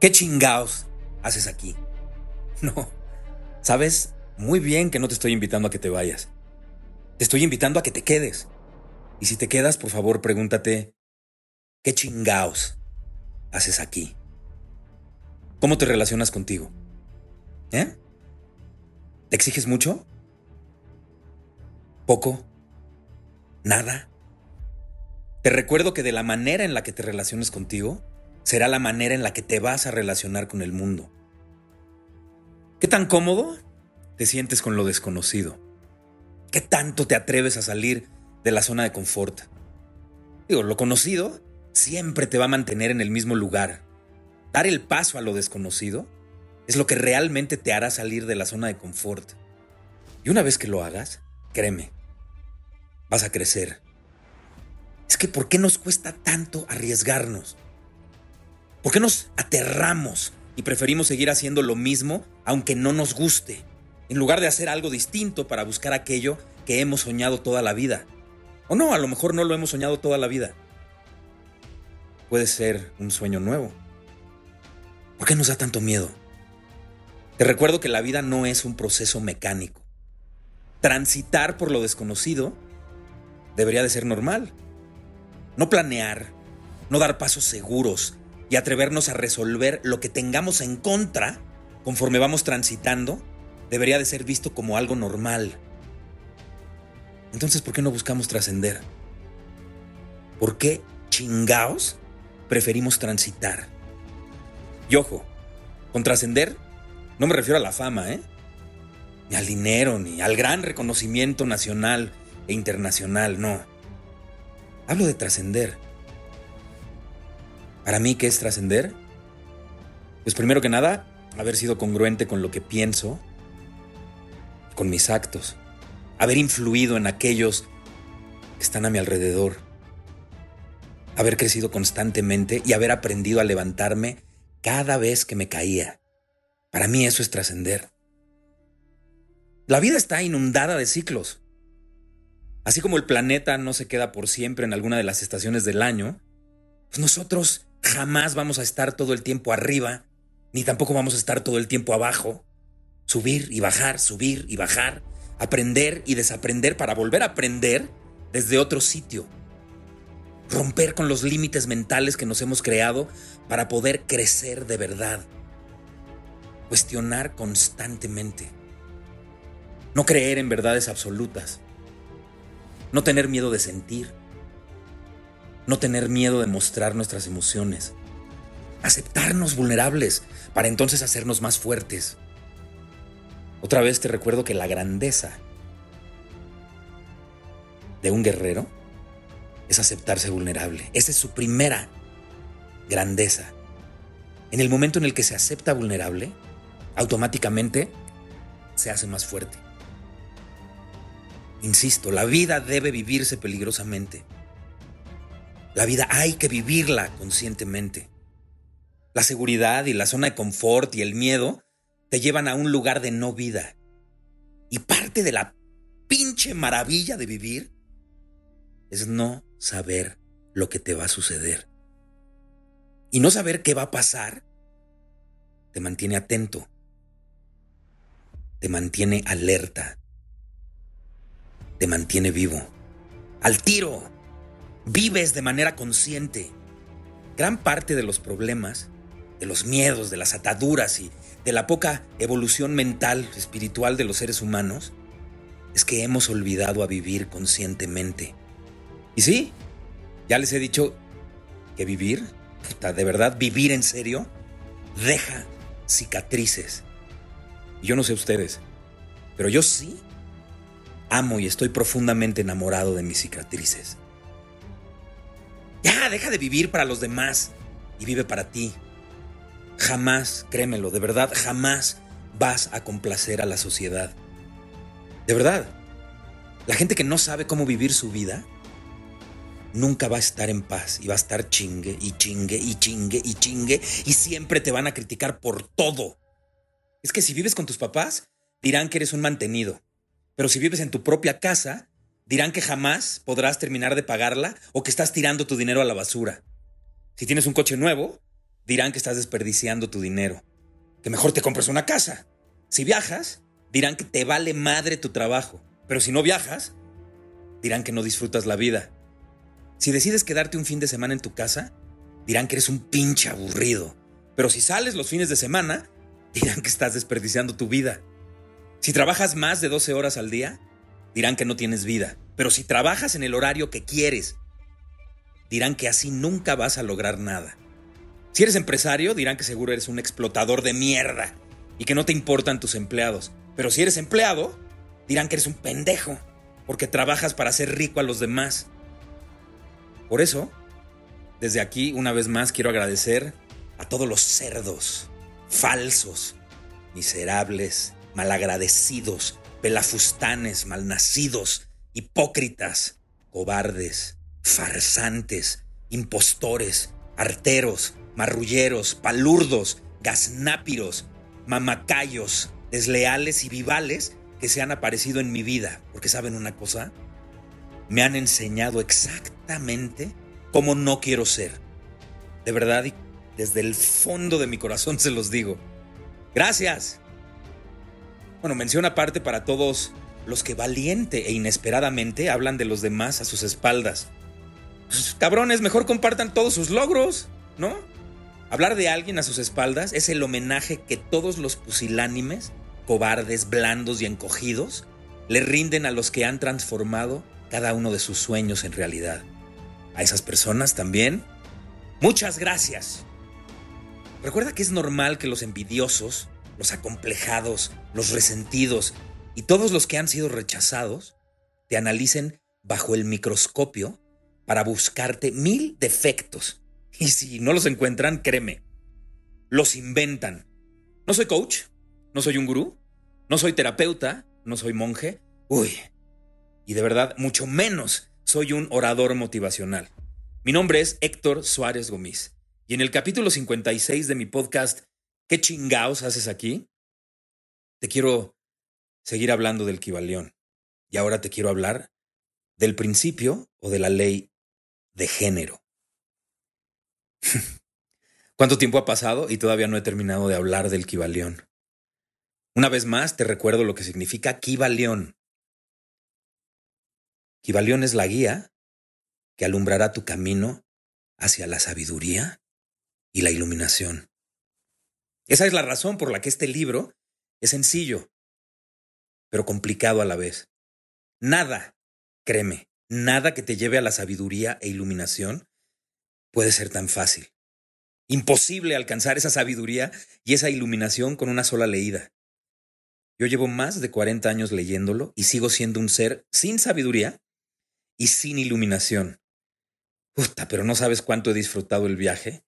¿Qué chingaos haces aquí? No. Sabes muy bien que no te estoy invitando a que te vayas. Te estoy invitando a que te quedes. Y si te quedas, por favor, pregúntate, ¿qué chingaos haces aquí? ¿Cómo te relacionas contigo? ¿Eh? ¿Te exiges mucho? ¿Poco? ¿Nada? Te recuerdo que de la manera en la que te relaciones contigo será la manera en la que te vas a relacionar con el mundo. ¿Qué tan cómodo te sientes con lo desconocido? ¿Qué tanto te atreves a salir de la zona de confort? Digo, lo conocido siempre te va a mantener en el mismo lugar. Dar el paso a lo desconocido es lo que realmente te hará salir de la zona de confort. Y una vez que lo hagas, créeme, vas a crecer. Es que ¿por qué nos cuesta tanto arriesgarnos? ¿Por qué nos aterramos y preferimos seguir haciendo lo mismo aunque no nos guste, en lugar de hacer algo distinto para buscar aquello que hemos soñado toda la vida? O no, a lo mejor no lo hemos soñado toda la vida. Puede ser un sueño nuevo. ¿Por qué nos da tanto miedo? Te recuerdo que la vida no es un proceso mecánico. Transitar por lo desconocido debería de ser normal. No planear, no dar pasos seguros y atrevernos a resolver lo que tengamos en contra conforme vamos transitando debería de ser visto como algo normal. Entonces, ¿por qué no buscamos trascender? ¿Por qué chingaos preferimos transitar? Y ojo, con trascender no me refiero a la fama, ¿eh? Ni al dinero, ni al gran reconocimiento nacional e internacional, no. Hablo de trascender. Para mí, ¿qué es trascender? Pues primero que nada, haber sido congruente con lo que pienso, con mis actos, haber influido en aquellos que están a mi alrededor, haber crecido constantemente y haber aprendido a levantarme cada vez que me caía. Para mí eso es trascender. La vida está inundada de ciclos. Así como el planeta no se queda por siempre en alguna de las estaciones del año, pues nosotros jamás vamos a estar todo el tiempo arriba, ni tampoco vamos a estar todo el tiempo abajo. Subir y bajar, subir y bajar, aprender y desaprender para volver a aprender desde otro sitio. Romper con los límites mentales que nos hemos creado para poder crecer de verdad. Cuestionar constantemente. No creer en verdades absolutas. No tener miedo de sentir. No tener miedo de mostrar nuestras emociones. Aceptarnos vulnerables para entonces hacernos más fuertes. Otra vez te recuerdo que la grandeza de un guerrero es aceptarse vulnerable. Esa es su primera grandeza. En el momento en el que se acepta vulnerable, automáticamente se hace más fuerte. Insisto, la vida debe vivirse peligrosamente. La vida hay que vivirla conscientemente. La seguridad y la zona de confort y el miedo te llevan a un lugar de no vida. Y parte de la pinche maravilla de vivir es no saber lo que te va a suceder. Y no saber qué va a pasar te mantiene atento, te mantiene alerta, te mantiene vivo. Al tiro, vives de manera consciente. Gran parte de los problemas, de los miedos, de las ataduras y de la poca evolución mental, espiritual de los seres humanos, es que hemos olvidado a vivir conscientemente. Y sí, ya les he dicho que vivir, de verdad, vivir en serio, deja cicatrices. yo no sé ustedes, pero yo sí amo y estoy profundamente enamorado de mis cicatrices. Ya, deja de vivir para los demás y vive para ti. Jamás, créemelo, de verdad, jamás vas a complacer a la sociedad. De verdad. La gente que no sabe cómo vivir su vida nunca va a estar en paz y va a estar chingue y chingue y chingue y chingue y siempre te van a criticar por todo. Es que si vives con tus papás, dirán que eres un mantenido. Pero si vives en tu propia casa, dirán que jamás podrás terminar de pagarla o que estás tirando tu dinero a la basura. Si tienes un coche nuevo, dirán que estás desperdiciando tu dinero. Que mejor te compres una casa. Si viajas, dirán que te vale madre tu trabajo. Pero si no viajas, dirán que no disfrutas la vida. Si decides quedarte un fin de semana en tu casa, dirán que eres un pinche aburrido. Pero si sales los fines de semana, dirán que estás desperdiciando tu vida. Si trabajas más de 12 horas al día, dirán que no tienes vida. Pero si trabajas en el horario que quieres, dirán que así nunca vas a lograr nada. Si eres empresario, dirán que seguro eres un explotador de mierda y que no te importan tus empleados. Pero si eres empleado, dirán que eres un pendejo porque trabajas para hacer rico a los demás. Por eso, desde aquí, una vez más, quiero agradecer a todos los cerdos, falsos, miserables, malagradecidos, pelafustanes, malnacidos, hipócritas, cobardes, farsantes, impostores, arteros, marrulleros, palurdos, gaznápiros, mamacayos, desleales y vivales que se han aparecido en mi vida. Porque saben una cosa, me han enseñado exactamente cómo no quiero ser. De verdad, y desde el fondo de mi corazón se los digo. Gracias. Bueno, mención aparte para todos los que valiente e inesperadamente hablan de los demás a sus espaldas. Pues, cabrones, mejor compartan todos sus logros, ¿no? Hablar de alguien a sus espaldas es el homenaje que todos los pusilánimes, cobardes, blandos y encogidos le rinden a los que han transformado cada uno de sus sueños en realidad. A esas personas también, muchas gracias. Recuerda que es normal que los envidiosos, los acomplejados, los resentidos y todos los que han sido rechazados te analicen bajo el microscopio para buscarte mil defectos. Y si no los encuentran, créeme, los inventan. No soy coach, no soy un gurú, no soy terapeuta, no soy monje. Uy, y de verdad, mucho menos soy un orador motivacional. Mi nombre es Héctor Suárez Gómez y en el capítulo 56 de mi podcast ¿Qué chingaos haces aquí? Te quiero seguir hablando del Kibalión y ahora te quiero hablar del principio o de la ley de género. ¿Cuánto tiempo ha pasado y todavía no he terminado de hablar del Kibalión? Una vez más te recuerdo lo que significa Kibalión. Kibalión es la guía que alumbrará tu camino hacia la sabiduría y la iluminación. Esa es la razón por la que este libro es sencillo, pero complicado a la vez. Nada, créeme, nada que te lleve a la sabiduría e iluminación puede ser tan fácil. Imposible alcanzar esa sabiduría y esa iluminación con una sola leída. Yo llevo más de 40 años leyéndolo y sigo siendo un ser sin sabiduría y sin iluminación. Puta, pero no sabes cuánto he disfrutado el viaje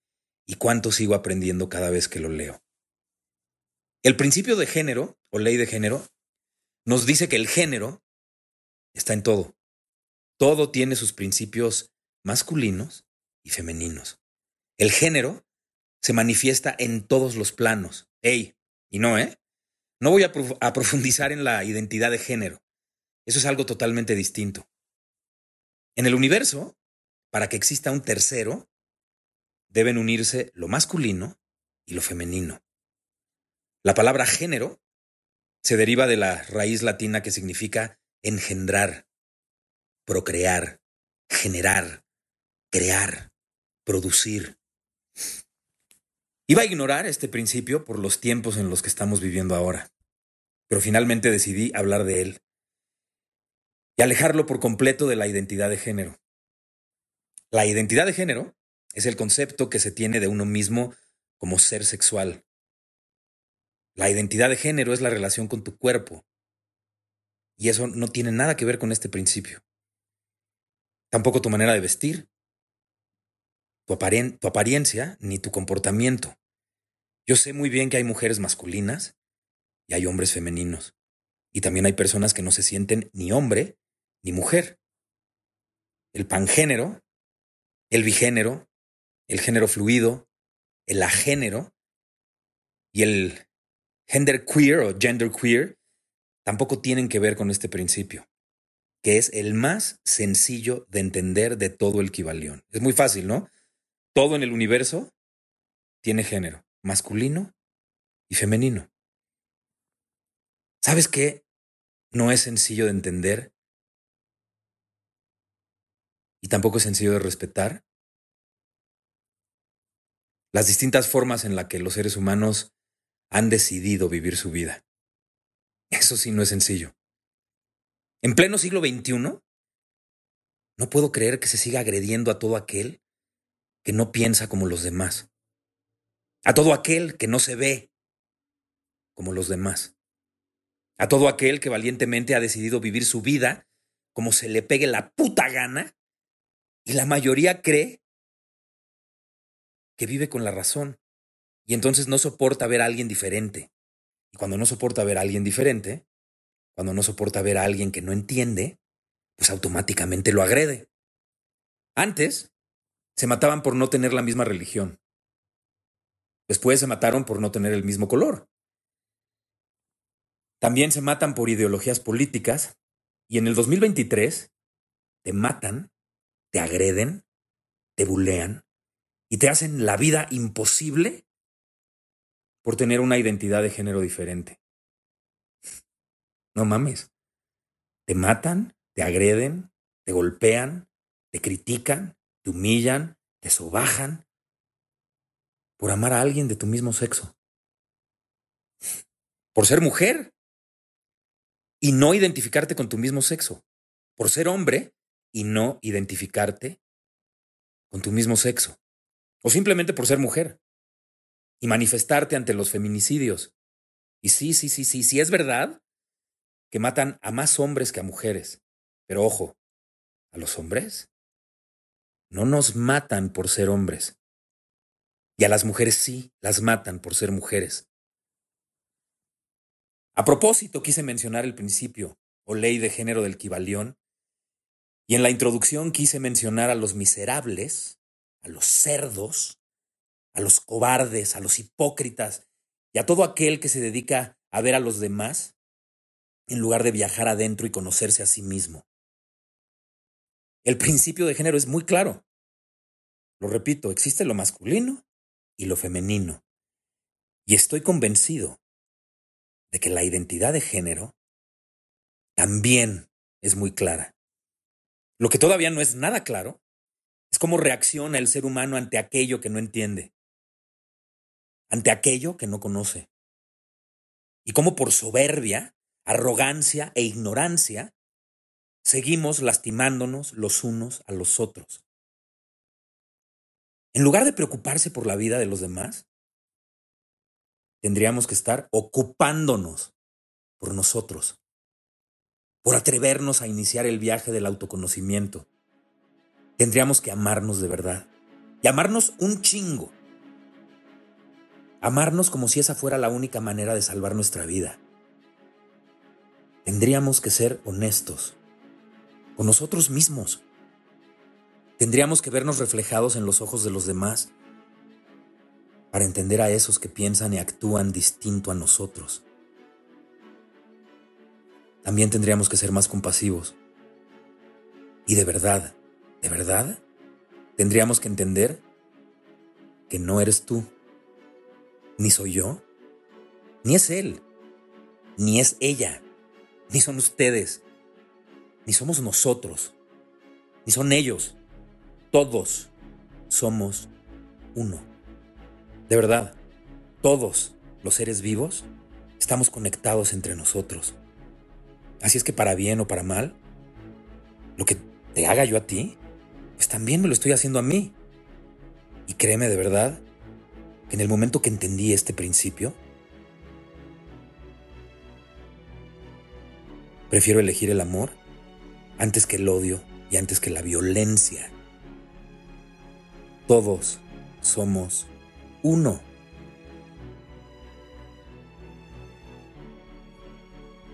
y cuánto sigo aprendiendo cada vez que lo leo. El principio de género, o ley de género, nos dice que el género está en todo. Todo tiene sus principios masculinos y femeninos. El género se manifiesta en todos los planos. Ey, y no, ¿eh? No voy a, a profundizar en la identidad de género. Eso es algo totalmente distinto. En el universo, para que exista un tercero, deben unirse lo masculino y lo femenino. La palabra género se deriva de la raíz latina que significa engendrar, procrear, generar, crear, producir. Iba a ignorar este principio por los tiempos en los que estamos viviendo ahora, pero finalmente decidí hablar de él y alejarlo por completo de la identidad de género. La identidad de género es el concepto que se tiene de uno mismo como ser sexual. La identidad de género es la relación con tu cuerpo. Y eso no tiene nada que ver con este principio. Tampoco tu manera de vestir, tu, apariencia ni tu comportamiento. Yo sé muy bien que hay mujeres masculinas y hay hombres femeninos. Y también hay personas que no se sienten ni hombre ni mujer. El pangénero, el bigénero, el género fluido, el agénero y el gender queer o gender queer tampoco tienen que ver con este principio, que es el más sencillo de entender de todo el Kibalión. Es muy fácil, ¿no? Todo en el universo tiene género, masculino y femenino. ¿Sabes qué? No es sencillo de entender y tampoco es sencillo de respetar las distintas formas en las que los seres humanos han decidido vivir su vida. Eso sí no es sencillo. En pleno siglo XXI, no puedo creer que se siga agrediendo a todo aquel que no piensa como los demás, a todo aquel que no se ve como los demás, a todo aquel que valientemente ha decidido vivir su vida como se le pegue la puta gana y la mayoría cree que vive con la razón y entonces no soporta ver a alguien diferente. Y cuando no soporta ver a alguien diferente, cuando no soporta ver a alguien que no entiende, pues automáticamente lo agrede. Antes se mataban por no tener la misma religión. Después se mataron por no tener el mismo color. También se matan por ideologías políticas y en el 2023 te matan, te agreden, te bulean y te hacen la vida imposible por tener una identidad de género diferente. No mames. Te matan, te agreden, te golpean, te critican, te humillan, te sobajan por amar a alguien de tu mismo sexo. Por ser mujer y no identificarte con tu mismo sexo. Por ser hombre y no identificarte con tu mismo sexo. O simplemente por ser mujer y manifestarte ante los feminicidios. Y sí, sí, sí, sí, sí es verdad que matan a más hombres que a mujeres. Pero ojo, a los hombres no nos matan por ser hombres. Y a las mujeres sí las matan por ser mujeres. A propósito, quise mencionar el principio o ley de género del Kibalión, y en la introducción quise mencionar a los miserables, a los cerdos, a los cobardes, a los hipócritas y a todo aquel que se dedica a ver a los demás en lugar de viajar adentro y conocerse a sí mismo. El principio de género es muy claro. Lo repito, existe lo masculino y lo femenino. Y estoy convencido de que la identidad de género también es muy clara. Lo que todavía no es nada claro es cómo reacciona el ser humano ante aquello que no entiende ante aquello que no conoce. Y cómo por soberbia, arrogancia e ignorancia seguimos lastimándonos los unos a los otros. En lugar de preocuparse por la vida de los demás, tendríamos que estar ocupándonos por nosotros, por atrevernos a iniciar el viaje del autoconocimiento. Tendríamos que amarnos de verdad y amarnos un chingo Amarnos como si esa fuera la única manera de salvar nuestra vida. Tendríamos que ser honestos con nosotros mismos. Tendríamos que vernos reflejados en los ojos de los demás para entender a esos que piensan y actúan distinto a nosotros. También tendríamos que ser más compasivos. Y de verdad, de verdad, tendríamos que entender que no eres tú ni soy yo, ni es él, ni es ella, ni son ustedes, ni somos nosotros, ni son ellos. Todos somos uno. De verdad, todos los seres vivos estamos conectados entre nosotros. Así es que para bien o para mal, lo que te haga yo a ti, pues también me lo estoy haciendo a mí. Y créeme de verdad en el momento que entendí este principio, prefiero elegir el amor antes que el odio y antes que la violencia. Todos somos uno.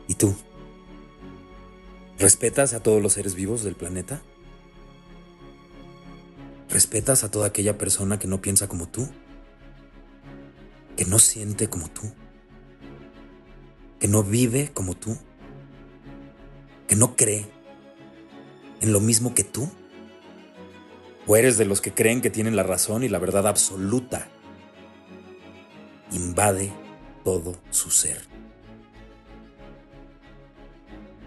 ¿Y tú? ¿Respetas a todos los seres vivos del planeta? ¿Respetas a toda aquella persona que no piensa como tú? ¿Que no siente como tú? ¿Que no vive como tú? ¿Que no cree en lo mismo que tú? ¿O eres de los que creen que tienen la razón y la verdad absoluta? Invade todo su ser.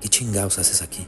¿Qué chingados haces aquí?